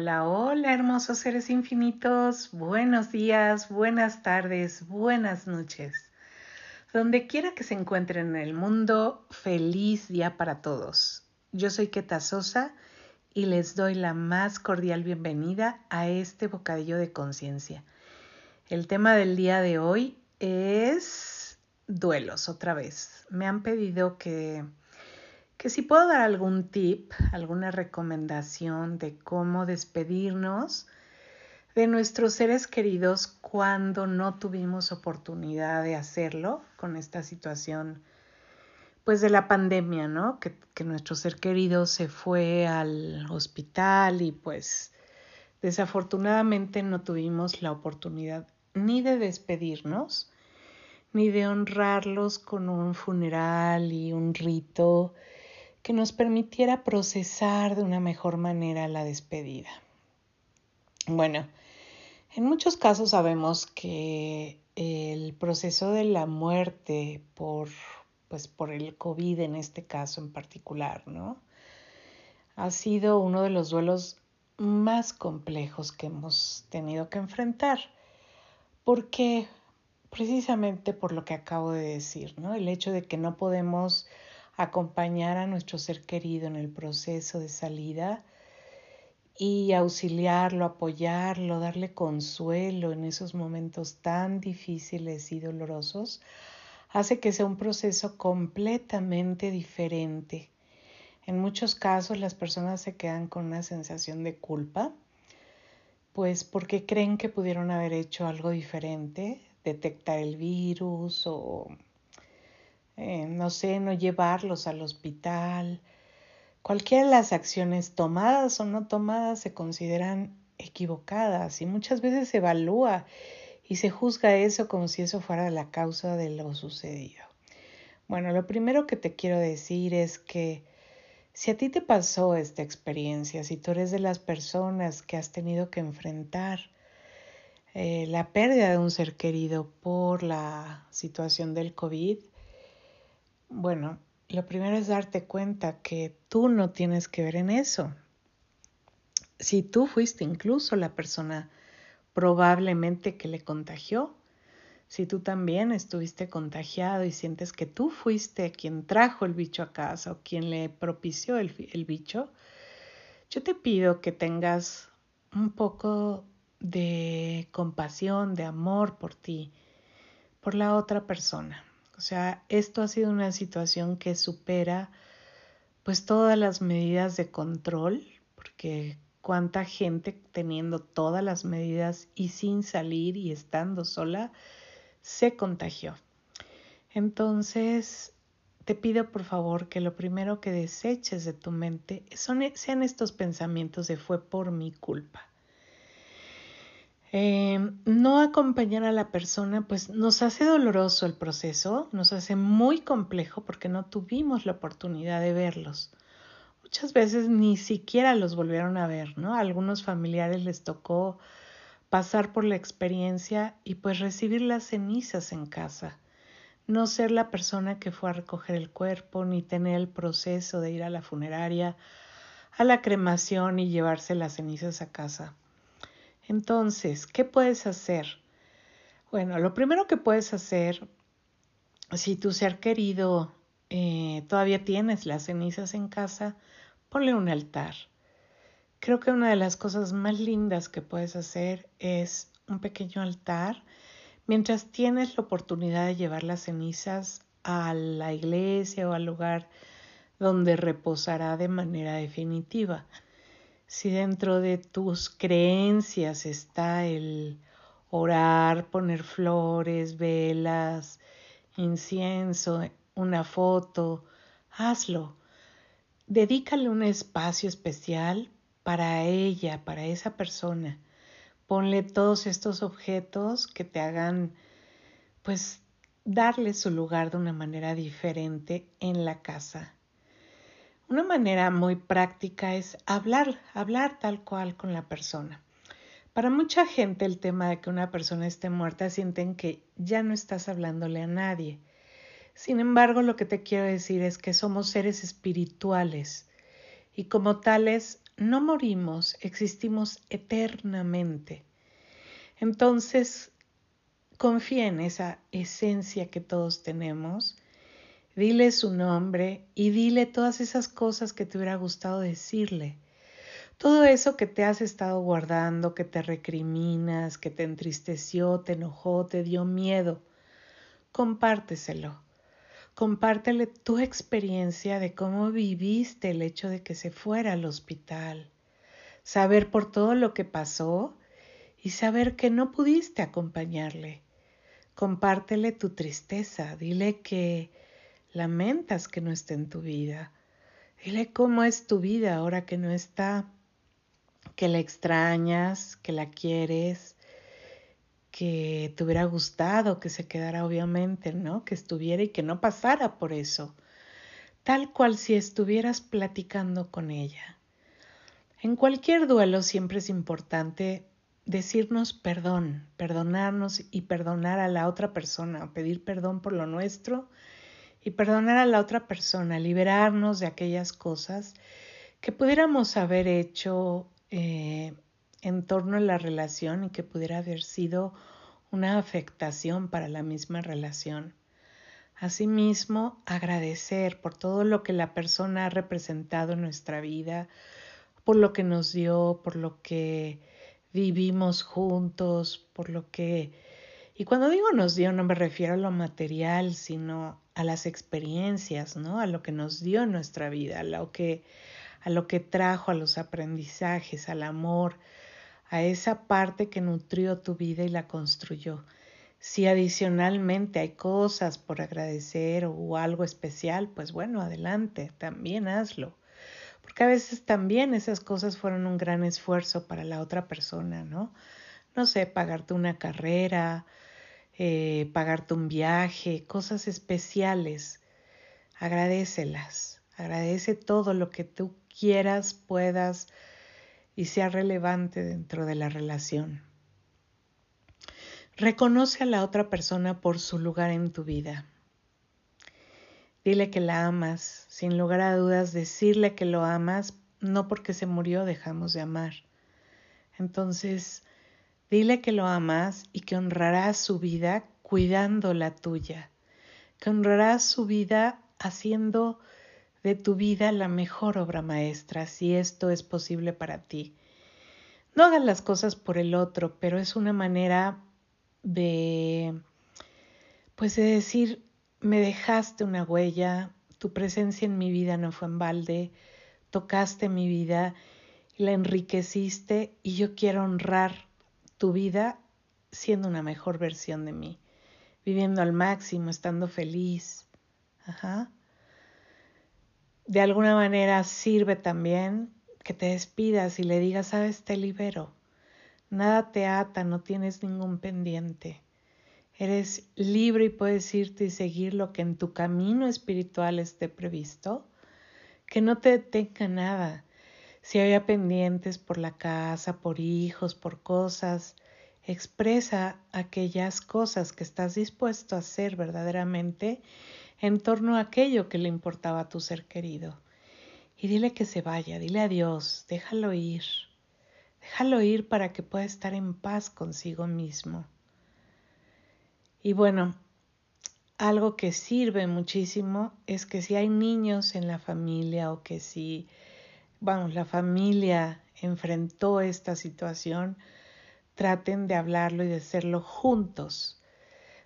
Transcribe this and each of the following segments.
Hola, hola, hermosos seres infinitos. Buenos días, buenas tardes, buenas noches. Donde quiera que se encuentren en el mundo, feliz día para todos. Yo soy Keta Sosa y les doy la más cordial bienvenida a este bocadillo de conciencia. El tema del día de hoy es duelos otra vez. Me han pedido que que si puedo dar algún tip, alguna recomendación de cómo despedirnos de nuestros seres queridos cuando no tuvimos oportunidad de hacerlo con esta situación pues de la pandemia, ¿no? Que, que nuestro ser querido se fue al hospital y pues desafortunadamente no tuvimos la oportunidad ni de despedirnos, ni de honrarlos con un funeral y un rito que nos permitiera procesar de una mejor manera la despedida. Bueno, en muchos casos sabemos que el proceso de la muerte por, pues por el COVID en este caso en particular, ¿no? Ha sido uno de los duelos más complejos que hemos tenido que enfrentar. Porque precisamente por lo que acabo de decir, ¿no? El hecho de que no podemos acompañar a nuestro ser querido en el proceso de salida y auxiliarlo, apoyarlo, darle consuelo en esos momentos tan difíciles y dolorosos, hace que sea un proceso completamente diferente. En muchos casos las personas se quedan con una sensación de culpa, pues porque creen que pudieron haber hecho algo diferente, detectar el virus o eh, no sé, no llevarlos al hospital. Cualquiera de las acciones tomadas o no tomadas se consideran equivocadas y muchas veces se evalúa y se juzga eso como si eso fuera la causa de lo sucedido. Bueno, lo primero que te quiero decir es que si a ti te pasó esta experiencia, si tú eres de las personas que has tenido que enfrentar eh, la pérdida de un ser querido por la situación del COVID, bueno, lo primero es darte cuenta que tú no tienes que ver en eso. Si tú fuiste incluso la persona probablemente que le contagió, si tú también estuviste contagiado y sientes que tú fuiste quien trajo el bicho a casa o quien le propició el, el bicho, yo te pido que tengas un poco de compasión, de amor por ti, por la otra persona. O sea, esto ha sido una situación que supera pues todas las medidas de control, porque cuánta gente teniendo todas las medidas y sin salir y estando sola se contagió. Entonces, te pido por favor que lo primero que deseches de tu mente son, sean estos pensamientos de fue por mi culpa. Em, no acompañar a la persona pues nos hace doloroso el proceso, nos hace muy complejo porque no tuvimos la oportunidad de verlos. Muchas veces ni siquiera los volvieron a ver, ¿no? A algunos familiares les tocó pasar por la experiencia y pues recibir las cenizas en casa. No ser la persona que fue a recoger el cuerpo, ni tener el proceso de ir a la funeraria, a la cremación y llevarse las cenizas a casa. Entonces, ¿qué puedes hacer? Bueno, lo primero que puedes hacer, si tu ser querido eh, todavía tienes las cenizas en casa, ponle un altar. Creo que una de las cosas más lindas que puedes hacer es un pequeño altar mientras tienes la oportunidad de llevar las cenizas a la iglesia o al lugar donde reposará de manera definitiva si dentro de tus creencias está el orar, poner flores, velas, incienso, una foto, hazlo. Dedícale un espacio especial para ella, para esa persona. Ponle todos estos objetos que te hagan, pues, darle su lugar de una manera diferente en la casa. Una manera muy práctica es hablar, hablar tal cual con la persona. Para mucha gente el tema de que una persona esté muerta sienten que ya no estás hablándole a nadie. Sin embargo, lo que te quiero decir es que somos seres espirituales y como tales no morimos, existimos eternamente. Entonces, confía en esa esencia que todos tenemos, dile su nombre y dile todas esas cosas que te hubiera gustado decirle. Todo eso que te has estado guardando, que te recriminas, que te entristeció, te enojó, te dio miedo, compárteselo. Compártele tu experiencia de cómo viviste el hecho de que se fuera al hospital. Saber por todo lo que pasó y saber que no pudiste acompañarle. Compártele tu tristeza, dile que lamentas que no esté en tu vida. Dile cómo es tu vida ahora que no está, que la extrañas, que la quieres, que te hubiera gustado que se quedara obviamente, ¿no? Que estuviera y que no pasara por eso, tal cual si estuvieras platicando con ella. En cualquier duelo siempre es importante decirnos perdón, perdonarnos y perdonar a la otra persona, pedir perdón por lo nuestro y perdonar a la otra persona, liberarnos de aquellas cosas que pudiéramos haber hecho eh, en torno a la relación y que pudiera haber sido una afectación para la misma relación. Asimismo, agradecer por todo lo que la persona ha representado en nuestra vida, por lo que nos dio, por lo que vivimos juntos, por lo que... Y cuando digo nos dio, no me refiero a lo material, sino a las experiencias, ¿no? A lo que nos dio nuestra vida, a lo que, a lo que trajo, a los aprendizajes, al amor, a esa parte que nutrió tu vida y la construyó. Si adicionalmente hay cosas por agradecer o algo especial, pues bueno, adelante, también hazlo porque a veces también esas cosas fueron un gran esfuerzo para la otra persona, ¿no? No sé, pagarte una carrera, eh, pagarte un viaje, cosas especiales. Agradecelas, agradece todo lo que tú quieras, puedas y sea relevante dentro de la relación. Reconoce a la otra persona por su lugar en tu vida. Dile que la amas, sin lugar a dudas, decirle que lo amas, no porque se murió dejamos de amar. Entonces, dile que lo amas y que honrarás su vida cuidando la tuya, que honrarás su vida haciendo de tu vida la mejor obra maestra, si esto es posible para ti. No hagas las cosas por el otro, pero es una manera de, pues de decir, me dejaste una huella, tu presencia en mi vida no fue en balde, tocaste mi vida la enriqueciste y yo quiero honrar tu vida siendo una mejor versión de mí, viviendo al máximo, estando feliz. De alguna manera sirve también que te despidas y le digas, sabes, te libero. Nada te ata, no tienes ningún pendiente. Eres libre y puedes irte y seguir lo que en tu camino espiritual esté previsto. Que no te detenga nada. Si había pendientes por la casa, por hijos, por cosas, expresa aquellas cosas que estás dispuesto a hacer verdaderamente en torno a aquello que le importaba a tu ser querido. Y dile que se vaya, dile adiós, déjalo ir. Déjalo ir para que pueda estar en paz consigo mismo. Y bueno, algo que sirve muchísimo es que si hay niños en la familia o que si, vamos, la familia enfrentó esta situación, traten de hablarlo y de hacerlo juntos.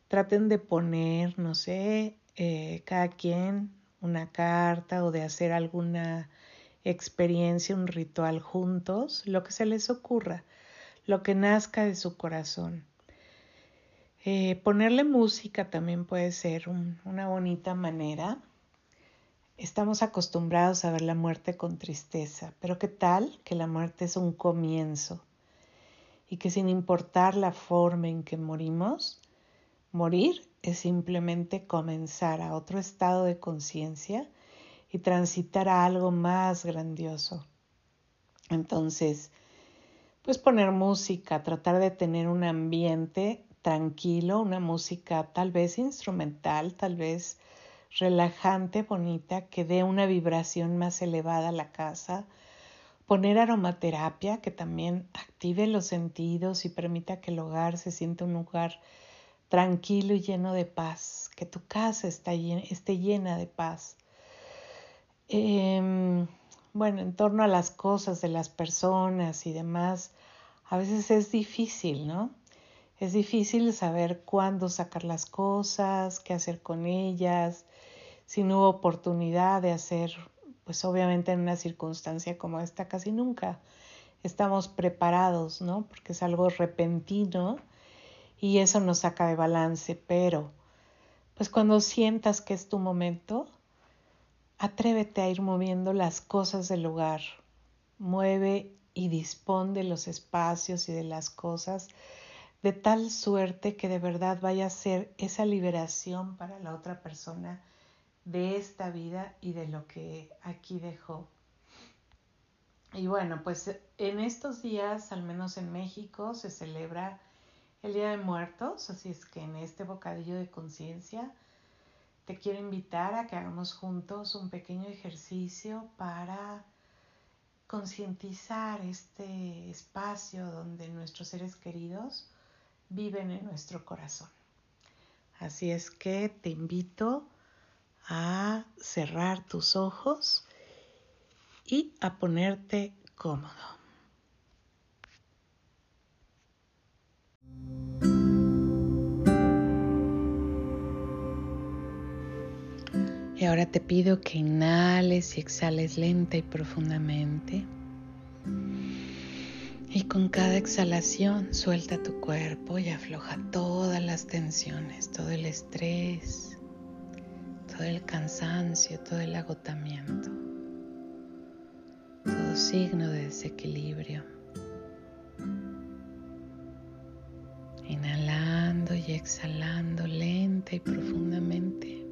Traten de poner, no sé, eh, cada quien una carta o de hacer alguna experiencia, un ritual juntos, lo que se les ocurra, lo que nazca de su corazón. Eh, ponerle música también puede ser una bonita manera. Estamos acostumbrados a ver la muerte con tristeza, pero ¿qué tal que la muerte es un comienzo? Y que sin importar la forma en que morimos, morir es simplemente comenzar a otro estado de conciencia y transitar a algo más grandioso. Entonces, pues poner música, tratar de tener un ambiente tranquilo, una música tal vez instrumental, tal vez relajante, bonita, que dé una vibración más elevada a la casa. Poner aromaterapia que también active los sentidos y permita que el hogar se sienta un lugar tranquilo y lleno de paz, que tu casa esté llena de paz. Em, bueno, en torno a las cosas de las personas y demás, a veces es difícil, ¿no? Es difícil saber cuándo sacar las cosas, qué hacer con ellas, si no hubo oportunidad de hacer, pues obviamente en una circunstancia como esta casi nunca estamos preparados, ¿no? Porque es algo repentino y eso nos saca de balance, pero pues cuando sientas que es tu momento, atrévete a ir moviendo las cosas del lugar. Mueve y dispone de los espacios y de las cosas de tal suerte que de verdad vaya a ser esa liberación para la otra persona de esta vida y de lo que aquí dejó. Y bueno, pues en estos días, al menos en México, se celebra el Día de Muertos, así es que en este bocadillo de conciencia te quiero invitar a que hagamos juntos un pequeño ejercicio para concientizar este espacio donde nuestros seres queridos viven en nuestro corazón. Así es que te invito a cerrar tus ojos y a ponerte cómodo. Y ahora te pido que inhales y exhales lenta y profundamente. Y con cada exhalación suelta tu cuerpo y afloja todas las tensiones, todo el estrés, todo el cansancio, todo el agotamiento, todo signo de desequilibrio. Inhalando y exhalando lenta y profundamente.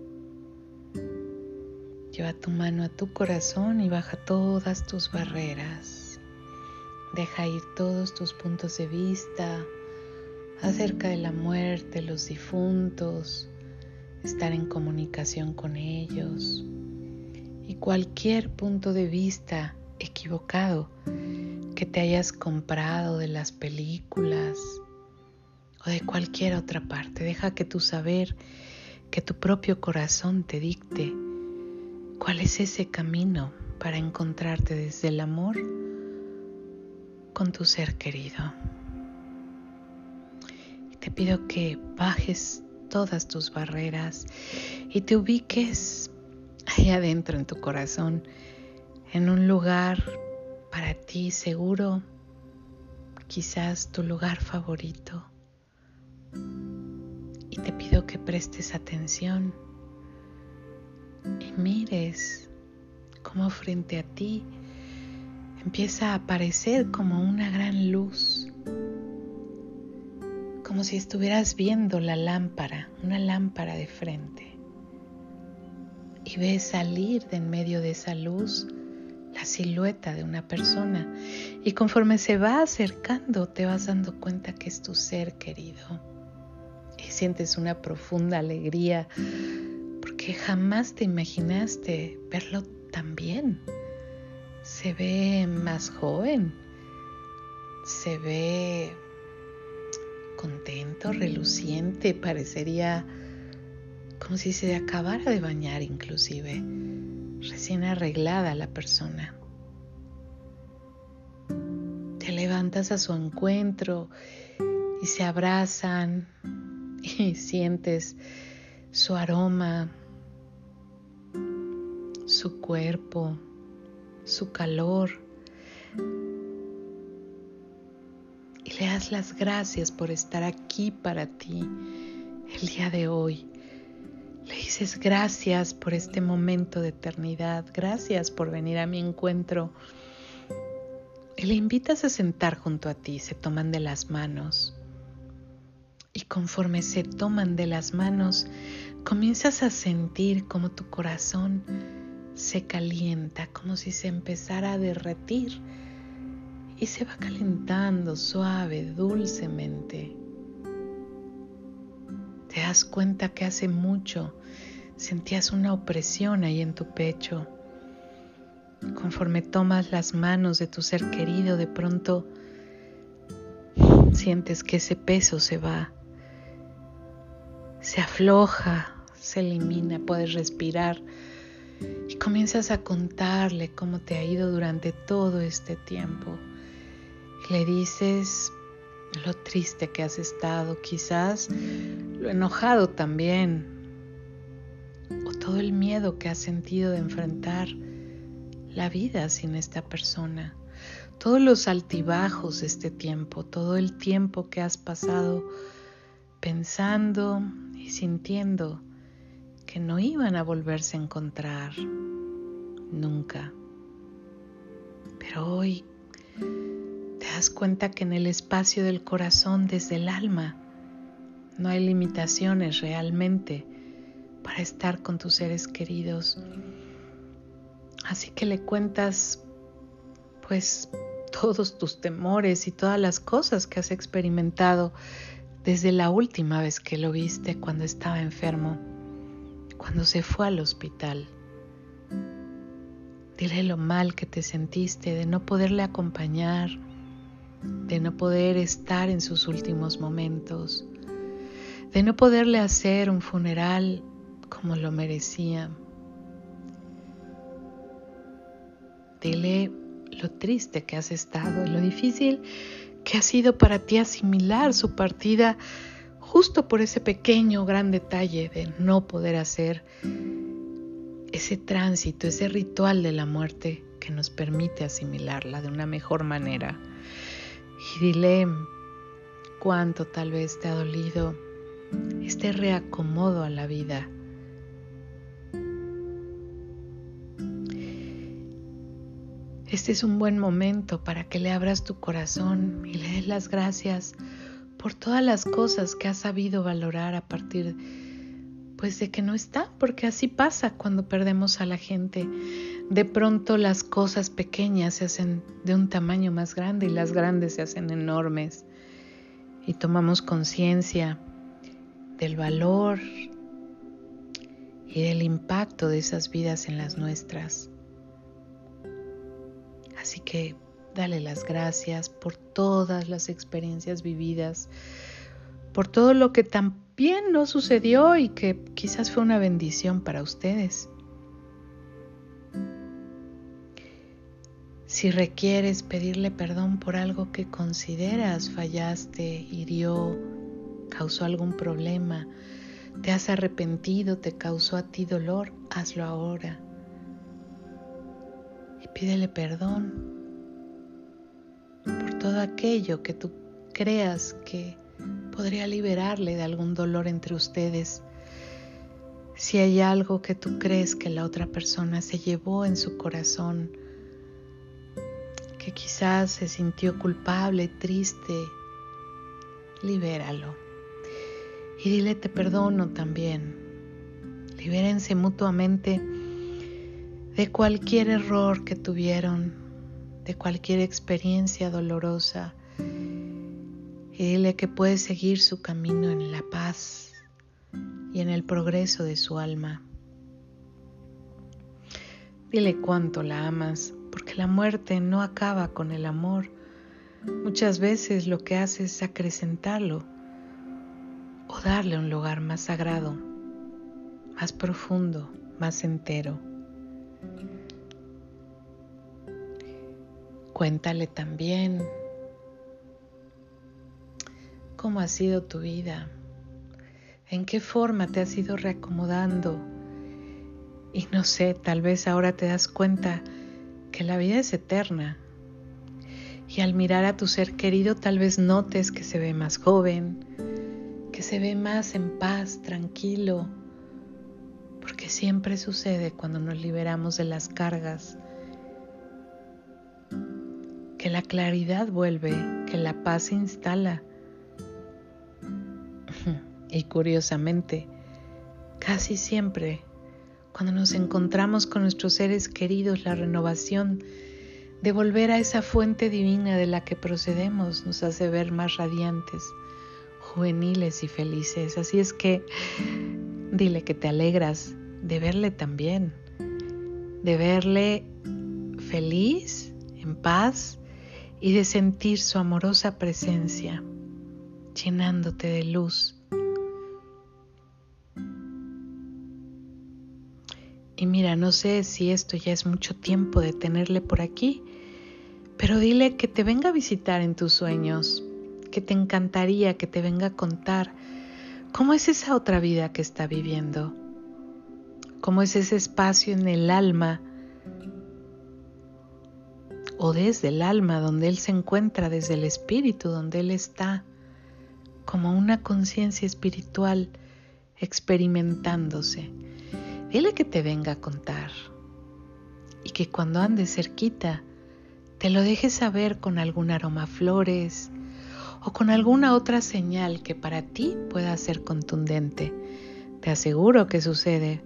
Lleva tu mano a tu corazón y baja todas tus barreras. Deja ir todos tus puntos de vista. Acerca de la muerte, los difuntos, estar en comunicación con ellos. Y cualquier punto de vista equivocado que te hayas comprado de las películas o de cualquier otra parte. Deja que tu saber, que tu propio corazón te dicte ¿Cuál es ese camino para encontrarte desde el amor con tu ser querido? Te pido que bajes todas tus barreras y te ubiques ahí adentro en tu corazón, en un lugar para ti seguro, quizás tu lugar favorito. Y te pido que prestes atención y mires cómo frente a ti empieza a aparecer como una gran luz, como si estuvieras viendo la lámpara, una lámpara de frente. Y ves salir de en medio de esa luz la silueta de una persona. Y conforme se va acercando, te vas dando cuenta que es tu ser querido. Y sientes una profunda alegría que jamás te imaginaste verlo tan bien. Se ve más joven, se ve contento, reluciente, parecería como si se acabara de bañar inclusive, recién arreglada la persona. Te levantas a su encuentro y se abrazan y sientes su aroma, su cuerpo, su calor. Y le das las gracias por estar aquí para ti el día de hoy. Le dices gracias por este momento de eternidad, gracias por venir a mi encuentro. Y le invitas a sentar junto a ti, se toman de las manos. Y conforme se toman de las manos, comienzas a sentir como tu corazón se calienta como si se empezara a derretir y se va calentando suave, dulcemente. Te das cuenta que hace mucho sentías una opresión ahí en tu pecho Conforme tomas las manos de tu ser querido, de pronto sientes que ese peso se va, se afloja, se elimina, puedes respirar y comienzas a contarle cómo te ha ido durante todo este tiempo. Le dices lo triste que has estado, quizás lo enojado también, o todo el miedo que has sentido de enfrentar la vida sin esta persona, todos los altibajos de este tiempo, todo el tiempo que has pasado pensando y sintiendo que no iban a volverse a encontrar nunca. Pero hoy te das cuenta que en el espacio del corazón, desde el alma, no hay limitaciones realmente para estar con tus seres queridos Así que le cuentas pues todos tus temores y todas las cosas que has experimentado desde la última vez que lo viste cuando estaba enfermo, cuando se fue al hospital. Dile lo mal que te sentiste de no poderle acompañar, de no poder estar en sus últimos momentos, de no poderle hacer un funeral como lo merecía. Dile lo triste que has estado y lo difícil que ha sido para ti asimilar su partida justo por ese pequeño gran detalle de no poder hacer ese tránsito, ese ritual de la muerte que nos permite asimilarla de una mejor manera. Y dile cuánto tal vez te ha dolido este reacomodo a la vida Este es un buen momento para que le abras tu corazón y le des las gracias por todas las cosas que has sabido valorar a partir pues de que no está, porque así pasa cuando perdemos a la gente. De pronto las cosas pequeñas se hacen de un tamaño más grande y las grandes se hacen enormes. Y tomamos conciencia del valor y del impacto de esas vidas en las nuestras. Así que dale las gracias por todas las experiencias vividas, por todo lo que también no sucedió y que quizás fue una bendición para ustedes. Si requieres pedirle perdón por algo que consideras fallaste, hirió, causó algún problema, te has arrepentido, te causó a ti dolor, hazlo ahora pídele perdón todo aquello que tú creas que podría liberarle de algún dolor entre ustedes. Si hay algo que tú crees que la otra persona se llevó en su corazón, que quizás se sintió culpable, triste, libéralo. Y dile te perdono también. Libérense mutuamente de cualquier error que tuvieron, de cualquier experiencia dolorosa. Y dile que puede seguir su camino en la paz y en el progreso de su alma. Dile cuánto la amas, porque la muerte no acaba con el amor. Muchas veces lo que hace es acrecentarlo o darle un lugar más sagrado, más profundo, más entero. Cuéntale también cómo ha sido tu vida, en qué forma te has ido reacomodando. Y no sé, tal vez ahora te das cuenta que la vida es eterna. Y al mirar a tu ser querido tal vez notes que se ve más joven, que se ve más en paz, tranquilo, porque siempre sucede cuando nos liberamos de las cargas que la claridad vuelve, que la paz se instala. Y curiosamente, casi siempre, cuando nos encontramos con nuestros seres queridos, la renovación de volver a esa fuente divina de la que procedemos nos hace ver más radiantes, juveniles y felices. Así es que dile que te alegras de verle también, de verle feliz, en paz y de sentir su amorosa presencia llenándote de luz. Y mira, no sé si esto ya es mucho tiempo de tenerle por aquí, pero dile que te venga a visitar en tus sueños, que te encantaría que te venga a contar cómo es esa otra vida que está viviendo, cómo es ese espacio en el alma o desde el alma donde Él se encuentra, desde el espíritu donde Él está, como una conciencia espiritual experimentándose. Dile que te venga a contar y que cuando andes cerquita te lo dejes saber con algún aroma flores o con alguna otra señal que para ti pueda ser contundente. Te aseguro que sucede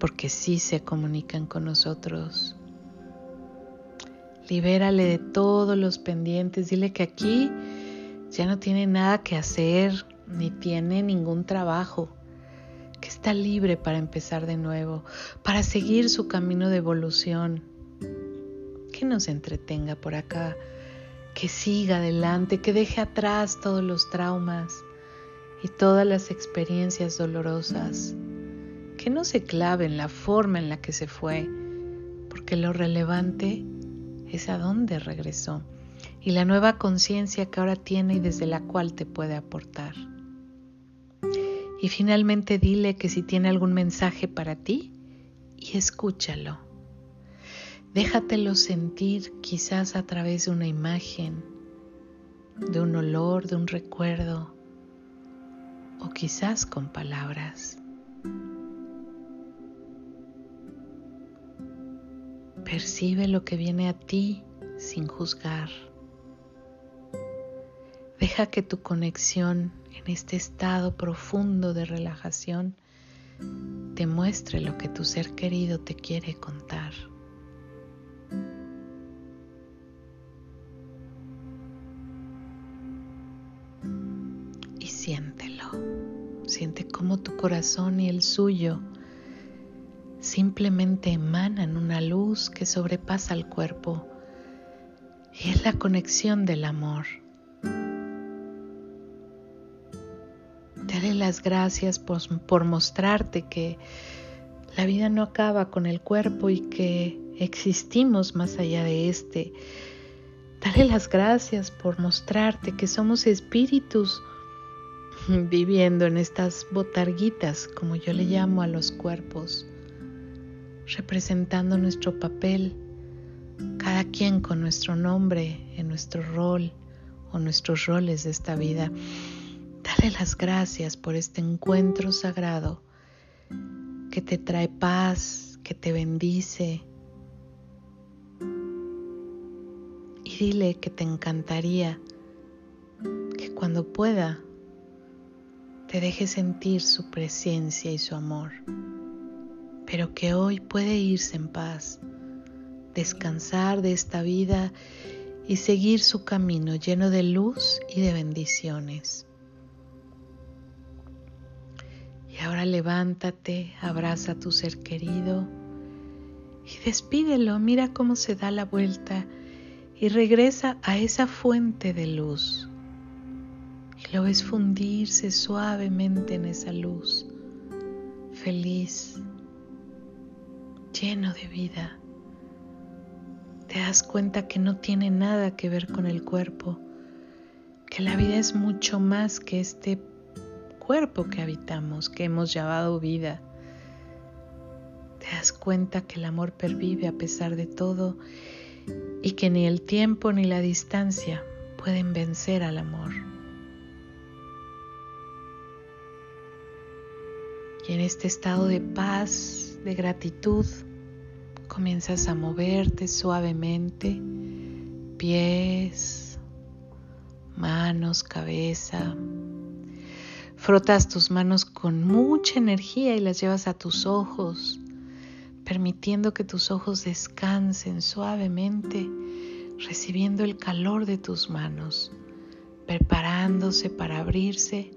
porque sí se comunican con nosotros. Libérale de todos los pendientes, dile que aquí ya no tiene nada que hacer ni tiene ningún trabajo que está libre para empezar de nuevo, para seguir su camino de evolución. Que nos entretenga por acá, que siga adelante, que deje atrás todos los traumas y todas las experiencias dolorosas. Que no se clave en la forma en la que se fue, porque lo relevante es a dónde regresó y la nueva conciencia que ahora tiene y desde la cual te puede aportar. Y finalmente dile que si tiene algún mensaje para ti, y escúchalo. Déjatelo sentir quizás a través de una imagen, de un olor, de un recuerdo, o quizás con palabras. Percibe lo que viene a ti sin juzgar. Deja que tu conexión en este estado profundo de relajación te muestre lo que tu ser querido te quiere contar. Y siéntelo. Siente cómo tu corazón y el suyo simplemente emanan una luz que sobrepasa el cuerpo y es la conexión del amor. Dale las gracias por, mostrarte que la vida no acaba con el cuerpo y que existimos más allá de este. Dale las gracias por mostrarte que somos espíritus viviendo en estas botarguitas, como yo le llamo a los cuerpos, representando nuestro papel, cada quien con nuestro nombre en nuestro rol o nuestros roles de esta vida. Dale las gracias por este encuentro sagrado que te trae paz, que te bendice. Y dile que te encantaría que cuando pueda te deje sentir su presencia y su amor, pero que hoy puede irse en paz, descansar de esta vida y seguir su camino lleno de luz y de bendiciones. Y ahora levántate, abraza a tu ser querido y despídelo. Mira cómo se da la vuelta y regresa a esa fuente de luz. Y lo ves fundirse suavemente en esa luz, feliz, lleno de vida. Te das cuenta que no tiene nada que ver con el cuerpo, que la vida es mucho más que este cuerpo que habitamos, que hemos llamado vida. Te das cuenta que el amor pervive a pesar de todo y que ni el tiempo ni la distancia pueden vencer al amor. Y en este estado de paz, de gratitud, comienzas a moverte suavemente, pies, manos, cabeza, Frotas tus manos con mucha energía y las llevas a tus ojos, permitiendo que tus ojos descansen suavemente, recibiendo el calor de tus manos, preparándose para abrirse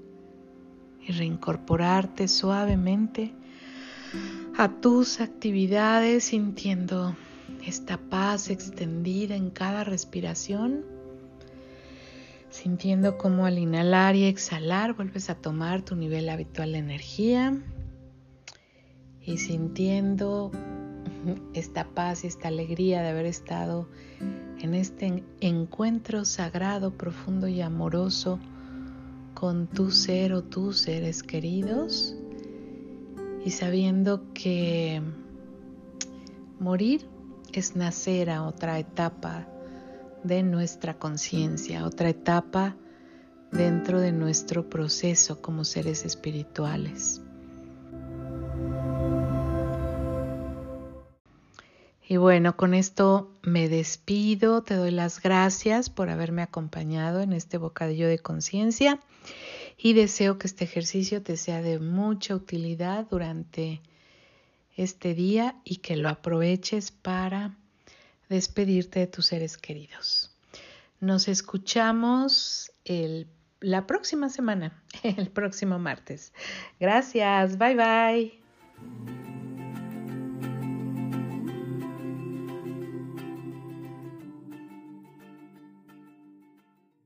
y reincorporarte suavemente a tus actividades, sintiendo esta paz extendida en cada respiración, sintiendo cómo al inhalar y exhalar vuelves a tomar tu nivel habitual de energía. Y sintiendo esta paz y esta alegría de haber estado en este encuentro sagrado, profundo y amoroso con tu ser o tus seres queridos y sabiendo que morir es nacer a otra etapa de nuestra conciencia, otra etapa dentro de nuestro proceso como seres espirituales. Y bueno, con esto me despido, te doy las gracias por haberme acompañado en este bocadillo de conciencia y deseo que este ejercicio te sea de mucha utilidad durante este día y que lo aproveches para despedirte de tus seres queridos. Nos escuchamos la próxima semana, el próximo martes. Gracias, bye bye.